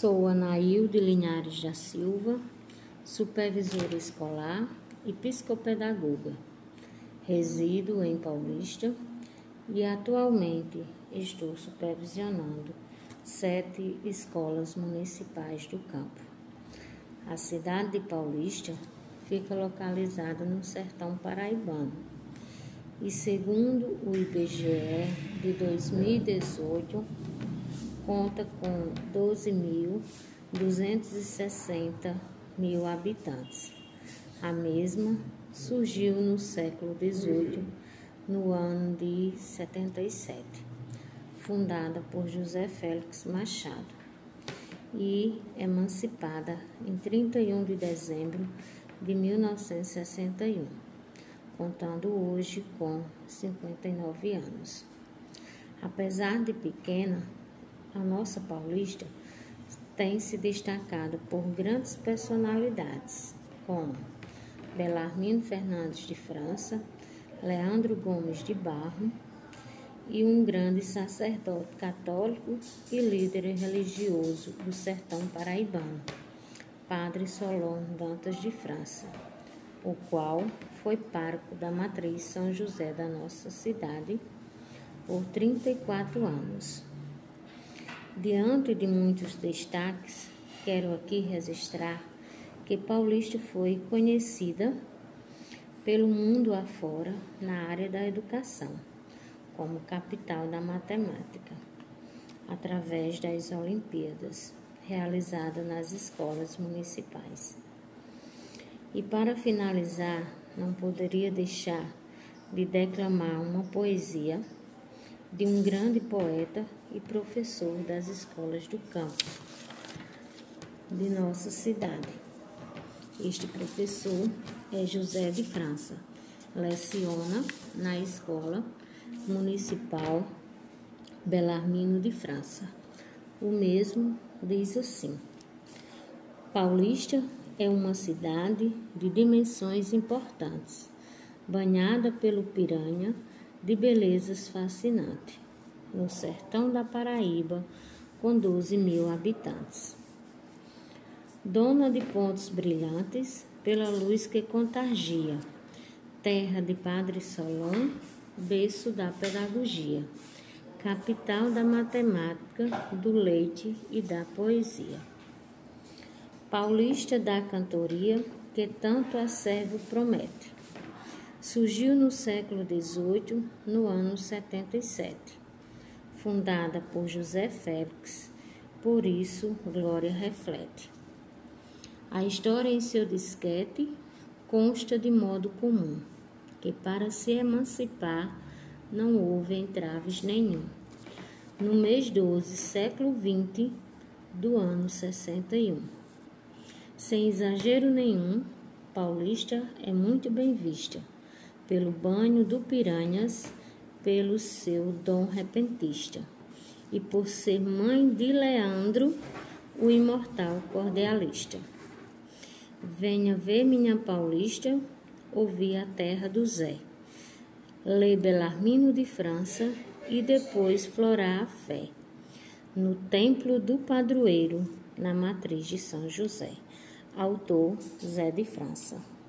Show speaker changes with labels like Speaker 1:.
Speaker 1: Sou Anaílde Linhares da Silva, supervisora escolar e psicopedagoga. Resido em Paulista e atualmente estou supervisionando sete escolas municipais do campo. A cidade de Paulista fica localizada no sertão paraibano e, segundo o IBGE de 2018, conta com 12.260 mil habitantes. A mesma surgiu no século XVIII, no ano de 77, fundada por José Félix Machado e emancipada em 31 de dezembro de 1961, contando hoje com 59 anos. Apesar de pequena, a nossa Paulista tem se destacado por grandes personalidades, como Belarmino Fernandes de França, Leandro Gomes de Barro e um grande sacerdote católico e líder religioso do sertão paraibano, Padre Solon Dantas de França, o qual foi pároco da matriz São José da nossa cidade por 34 anos. Diante de muitos destaques, quero aqui registrar que Paulista foi conhecida pelo mundo afora na área da educação, como capital da matemática, através das Olimpíadas realizadas nas escolas municipais. E para finalizar, não poderia deixar de declamar uma poesia de um grande poeta e professor das escolas do campo de nossa cidade. Este professor é José de França, leciona na escola municipal Belarmino de França. O mesmo diz assim: Paulista é uma cidade de dimensões importantes, banhada pelo Piranha de belezas fascinantes, no sertão da Paraíba, com 12 mil habitantes. Dona de pontos brilhantes, pela luz que contagia, terra de Padre Solon, berço da pedagogia, capital da matemática, do leite e da poesia. Paulista da cantoria, que tanto a servo promete surgiu no século XVIII, no ano 77, fundada por José Félix, por isso Glória reflete. A história em seu disquete consta de modo comum, que para se emancipar não houve entraves nenhum. No mês 12, século XX, do ano 61. Sem exagero nenhum, Paulista é muito bem vista pelo banho do Piranhas, pelo seu dom repentista, e por ser mãe de Leandro, o imortal cordialista. Venha ver minha paulista, ouvir a terra do Zé. Lê Belarmino de França e depois florar a fé. No templo do padroeiro, na matriz de São José. Autor Zé de França.